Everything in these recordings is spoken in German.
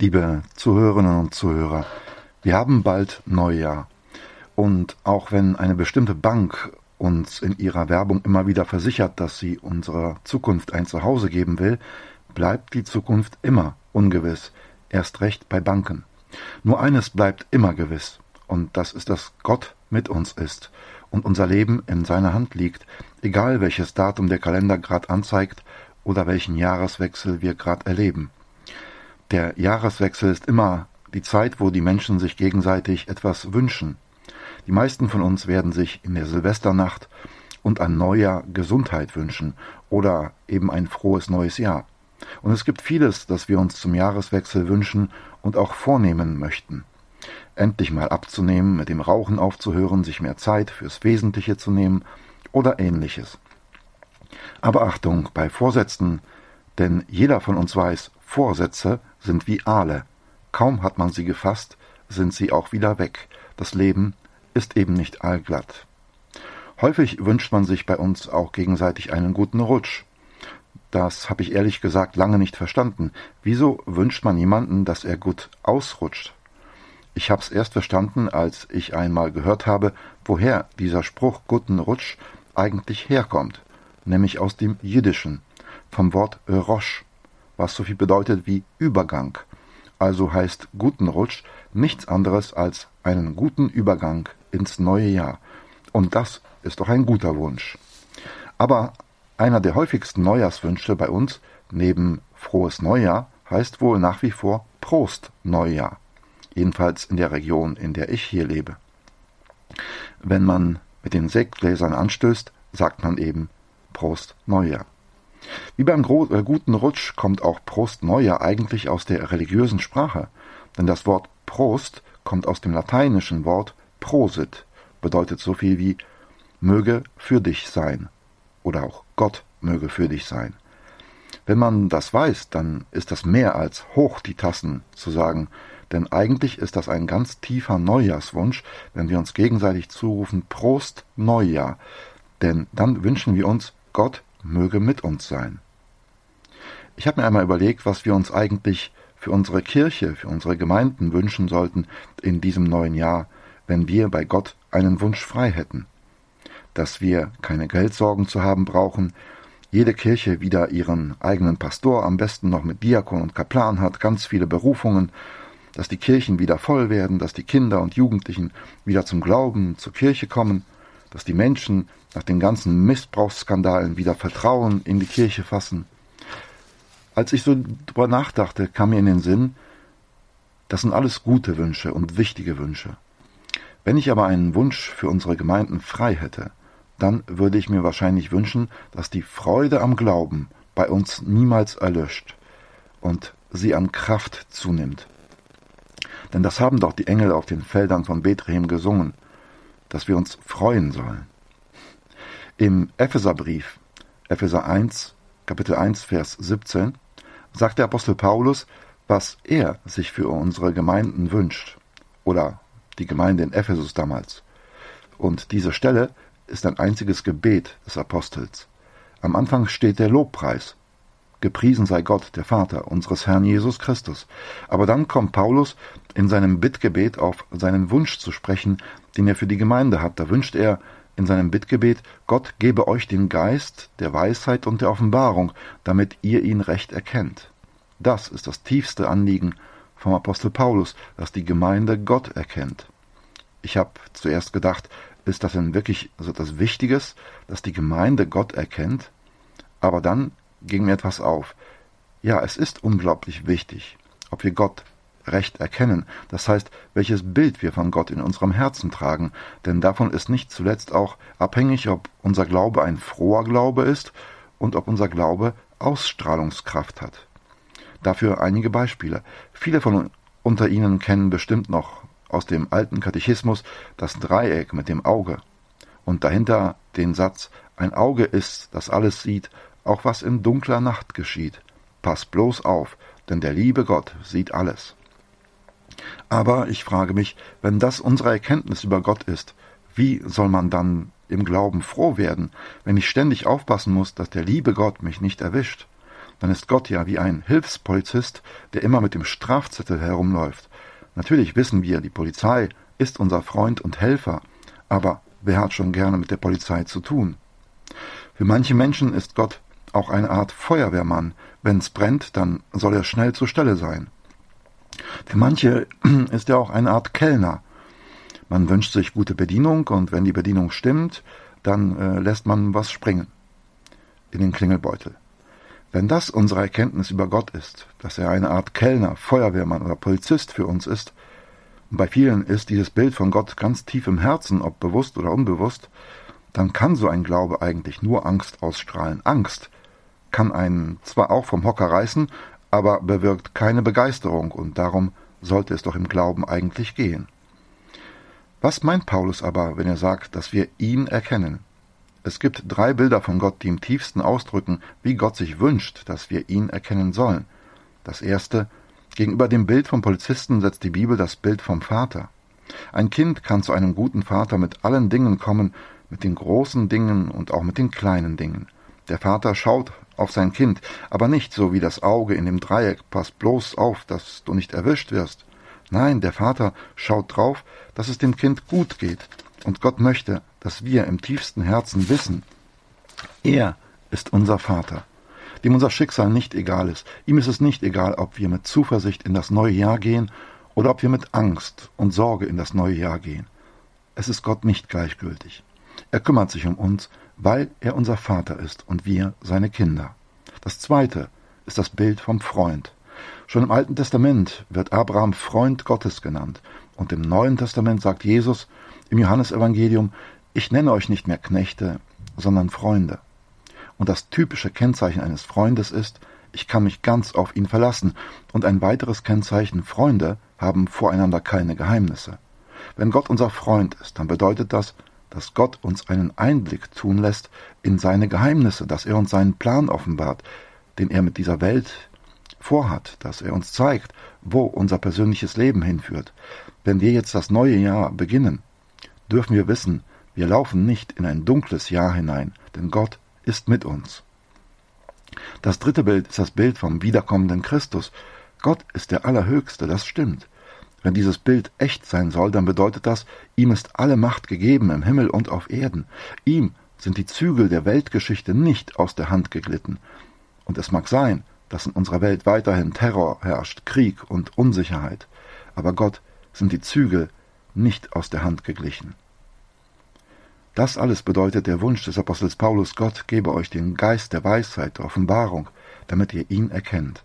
Liebe Zuhörerinnen und Zuhörer, wir haben bald Neujahr. Und auch wenn eine bestimmte Bank uns in ihrer Werbung immer wieder versichert, dass sie unserer Zukunft ein Zuhause geben will, bleibt die Zukunft immer ungewiss, erst recht bei Banken. Nur eines bleibt immer gewiss, und das ist, dass Gott mit uns ist und unser Leben in seiner Hand liegt, egal welches Datum der Kalender gerade anzeigt oder welchen Jahreswechsel wir gerade erleben. Der Jahreswechsel ist immer die Zeit, wo die Menschen sich gegenseitig etwas wünschen. Die meisten von uns werden sich in der Silvesternacht und an Neujahr Gesundheit wünschen oder eben ein frohes neues Jahr. Und es gibt vieles, das wir uns zum Jahreswechsel wünschen und auch vornehmen möchten. Endlich mal abzunehmen, mit dem Rauchen aufzuhören, sich mehr Zeit fürs Wesentliche zu nehmen oder ähnliches. Aber Achtung bei Vorsätzen, denn jeder von uns weiß, Vorsätze sind wie Aale. Kaum hat man sie gefasst, sind sie auch wieder weg. Das Leben ist eben nicht allglatt. Häufig wünscht man sich bei uns auch gegenseitig einen guten Rutsch. Das habe ich ehrlich gesagt lange nicht verstanden. Wieso wünscht man jemanden, dass er gut ausrutscht? Ich hab's erst verstanden, als ich einmal gehört habe, woher dieser Spruch guten Rutsch eigentlich herkommt, nämlich aus dem Jiddischen, vom Wort Rosch, was so viel bedeutet wie Übergang. Also heißt guten Rutsch nichts anderes als einen guten Übergang ins neue Jahr. Und das ist doch ein guter Wunsch. Aber einer der häufigsten Neujahrswünsche bei uns, neben frohes Neujahr, heißt wohl nach wie vor Prost Neujahr. Jedenfalls in der Region, in der ich hier lebe. Wenn man mit den Sektgläsern anstößt, sagt man eben Prost Neujahr. Wie beim äh, guten Rutsch kommt auch Prost Neujahr eigentlich aus der religiösen Sprache, denn das Wort Prost kommt aus dem lateinischen Wort prosit, bedeutet so viel wie möge für dich sein. Oder auch Gott möge für dich sein. Wenn man das weiß, dann ist das mehr als hoch die Tassen zu sagen, denn eigentlich ist das ein ganz tiefer Neujahrswunsch, wenn wir uns gegenseitig zurufen Prost Neujahr, denn dann wünschen wir uns Gott möge mit uns sein. Ich habe mir einmal überlegt, was wir uns eigentlich für unsere Kirche, für unsere Gemeinden wünschen sollten in diesem neuen Jahr, wenn wir bei Gott einen Wunsch frei hätten. Dass wir keine Geldsorgen zu haben brauchen, jede Kirche wieder ihren eigenen Pastor, am besten noch mit Diakon und Kaplan hat, ganz viele Berufungen, dass die Kirchen wieder voll werden, dass die Kinder und Jugendlichen wieder zum Glauben, zur Kirche kommen, dass die Menschen nach den ganzen Missbrauchsskandalen wieder Vertrauen in die Kirche fassen. Als ich so drüber nachdachte, kam mir in den Sinn, das sind alles gute Wünsche und wichtige Wünsche. Wenn ich aber einen Wunsch für unsere Gemeinden frei hätte, dann würde ich mir wahrscheinlich wünschen, dass die Freude am Glauben bei uns niemals erlöscht und sie an Kraft zunimmt. Denn das haben doch die Engel auf den Feldern von Bethlehem gesungen, dass wir uns freuen sollen. Im Epheserbrief, Epheser 1, Kapitel 1, Vers 17, sagt der Apostel Paulus, was er sich für unsere Gemeinden wünscht. Oder die Gemeinde in Ephesus damals. Und diese Stelle ist ein einziges Gebet des Apostels. Am Anfang steht der Lobpreis. Gepriesen sei Gott, der Vater unseres Herrn Jesus Christus. Aber dann kommt Paulus in seinem Bittgebet auf seinen Wunsch zu sprechen, den er für die Gemeinde hat. Da wünscht er, in seinem Bittgebet, Gott gebe euch den Geist der Weisheit und der Offenbarung, damit ihr ihn recht erkennt. Das ist das tiefste Anliegen vom Apostel Paulus, dass die Gemeinde Gott erkennt. Ich habe zuerst gedacht, ist das denn wirklich so etwas Wichtiges, dass die Gemeinde Gott erkennt? Aber dann ging mir etwas auf. Ja, es ist unglaublich wichtig, ob wir Gott recht erkennen, das heißt, welches Bild wir von Gott in unserem Herzen tragen, denn davon ist nicht zuletzt auch abhängig, ob unser Glaube ein froher Glaube ist und ob unser Glaube Ausstrahlungskraft hat. Dafür einige Beispiele. Viele von unter Ihnen kennen bestimmt noch aus dem alten Katechismus das Dreieck mit dem Auge und dahinter den Satz Ein Auge ist, das alles sieht, auch was in dunkler Nacht geschieht. Pass bloß auf, denn der liebe Gott sieht alles. Aber ich frage mich, wenn das unsere Erkenntnis über Gott ist, wie soll man dann im Glauben froh werden, wenn ich ständig aufpassen muss, dass der liebe Gott mich nicht erwischt? dann ist Gott ja wie ein Hilfspolizist, der immer mit dem Strafzettel herumläuft. Natürlich wissen wir, die Polizei ist unser Freund und Helfer, aber wer hat schon gerne mit der Polizei zu tun? Für manche Menschen ist Gott auch eine Art Feuerwehrmann. Wenn's brennt, dann soll er schnell zur Stelle sein. Für manche ist er auch eine Art Kellner. Man wünscht sich gute Bedienung und wenn die Bedienung stimmt, dann äh, lässt man was springen in den Klingelbeutel. Wenn das unsere Erkenntnis über Gott ist, dass er eine Art Kellner, Feuerwehrmann oder Polizist für uns ist, und bei vielen ist dieses Bild von Gott ganz tief im Herzen, ob bewusst oder unbewusst, dann kann so ein Glaube eigentlich nur Angst ausstrahlen. Angst kann einen zwar auch vom Hocker reißen, aber bewirkt keine Begeisterung und darum sollte es doch im Glauben eigentlich gehen. Was meint Paulus aber, wenn er sagt, dass wir ihn erkennen? Es gibt drei Bilder von Gott, die im tiefsten ausdrücken, wie Gott sich wünscht, dass wir ihn erkennen sollen. Das erste, gegenüber dem Bild vom Polizisten setzt die Bibel das Bild vom Vater. Ein Kind kann zu einem guten Vater mit allen Dingen kommen, mit den großen Dingen und auch mit den kleinen Dingen. Der Vater schaut auf sein Kind, aber nicht so wie das Auge in dem Dreieck, pass bloß auf, dass du nicht erwischt wirst. Nein, der Vater schaut drauf, dass es dem Kind gut geht, und Gott möchte, dass wir im tiefsten Herzen wissen, er ist unser Vater, dem unser Schicksal nicht egal ist. Ihm ist es nicht egal, ob wir mit Zuversicht in das neue Jahr gehen oder ob wir mit Angst und Sorge in das neue Jahr gehen. Es ist Gott nicht gleichgültig. Er kümmert sich um uns, weil er unser Vater ist und wir seine Kinder. Das zweite ist das Bild vom Freund. Schon im Alten Testament wird Abraham Freund Gottes genannt und im Neuen Testament sagt Jesus im Johannesevangelium, ich nenne euch nicht mehr Knechte, sondern Freunde. Und das typische Kennzeichen eines Freundes ist, ich kann mich ganz auf ihn verlassen. Und ein weiteres Kennzeichen, Freunde haben voreinander keine Geheimnisse. Wenn Gott unser Freund ist, dann bedeutet das, dass Gott uns einen Einblick tun lässt in seine Geheimnisse, dass er uns seinen Plan offenbart, den er mit dieser Welt vorhat, dass er uns zeigt, wo unser persönliches Leben hinführt. Wenn wir jetzt das neue Jahr beginnen, dürfen wir wissen, wir laufen nicht in ein dunkles Jahr hinein, denn Gott ist mit uns. Das dritte Bild ist das Bild vom wiederkommenden Christus. Gott ist der Allerhöchste, das stimmt. Wenn dieses Bild echt sein soll, dann bedeutet das, ihm ist alle Macht gegeben im Himmel und auf Erden. Ihm sind die Zügel der Weltgeschichte nicht aus der Hand geglitten. Und es mag sein, dass in unserer Welt weiterhin Terror herrscht, Krieg und Unsicherheit. Aber Gott sind die Zügel nicht aus der Hand geglichen. Das alles bedeutet der Wunsch des Apostels Paulus, Gott gebe euch den Geist der Weisheit, der Offenbarung, damit ihr ihn erkennt.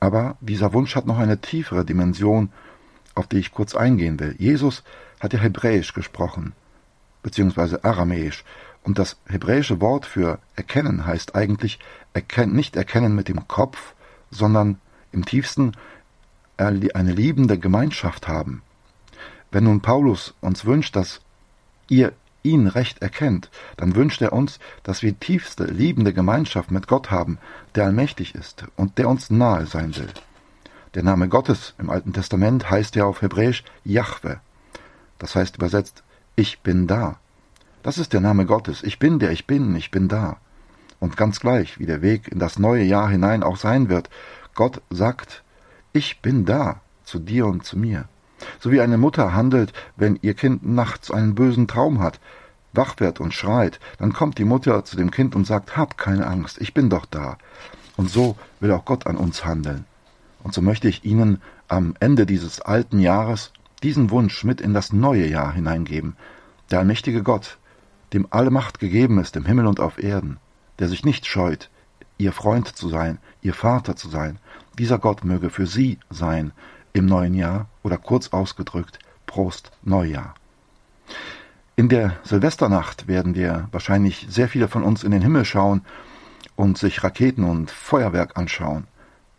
Aber dieser Wunsch hat noch eine tiefere Dimension, auf die ich kurz eingehen will. Jesus hat ja Hebräisch gesprochen, beziehungsweise Aramäisch, und das hebräische Wort für erkennen heißt eigentlich erken nicht erkennen mit dem Kopf, sondern im tiefsten eine liebende Gemeinschaft haben. Wenn nun Paulus uns wünscht, dass ihr ihn recht erkennt, dann wünscht er uns, dass wir tiefste, liebende Gemeinschaft mit Gott haben, der allmächtig ist und der uns nahe sein will. Der Name Gottes im Alten Testament heißt ja auf Hebräisch Jahwe. Das heißt übersetzt, ich bin da. Das ist der Name Gottes. Ich bin der ich bin, ich bin da. Und ganz gleich, wie der Weg in das neue Jahr hinein auch sein wird, Gott sagt, ich bin da zu dir und zu mir. So wie eine Mutter handelt, wenn ihr Kind nachts einen bösen Traum hat, wach wird und schreit, dann kommt die Mutter zu dem Kind und sagt, hab keine Angst, ich bin doch da. Und so will auch Gott an uns handeln. Und so möchte ich Ihnen am Ende dieses alten Jahres diesen Wunsch mit in das neue Jahr hineingeben. Der allmächtige Gott, dem alle Macht gegeben ist im Himmel und auf Erden, der sich nicht scheut, ihr Freund zu sein, ihr Vater zu sein, dieser Gott möge für Sie sein im neuen Jahr oder kurz ausgedrückt Prost Neujahr. In der Silvesternacht werden wir wahrscheinlich sehr viele von uns in den Himmel schauen und sich Raketen und Feuerwerk anschauen.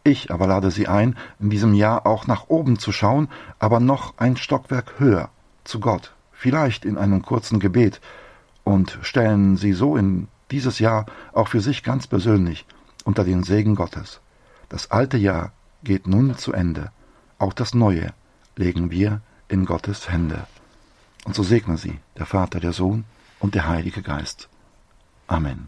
Ich aber lade Sie ein, in diesem Jahr auch nach oben zu schauen, aber noch ein Stockwerk höher, zu Gott, vielleicht in einem kurzen Gebet, und stellen Sie so in dieses Jahr auch für sich ganz persönlich unter den Segen Gottes. Das alte Jahr geht nun zu Ende. Auch das neue legen wir in Gottes Hände. Und so segne sie der Vater, der Sohn und der Heilige Geist. Amen.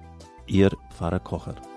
Ihr Pfarrer Kocher.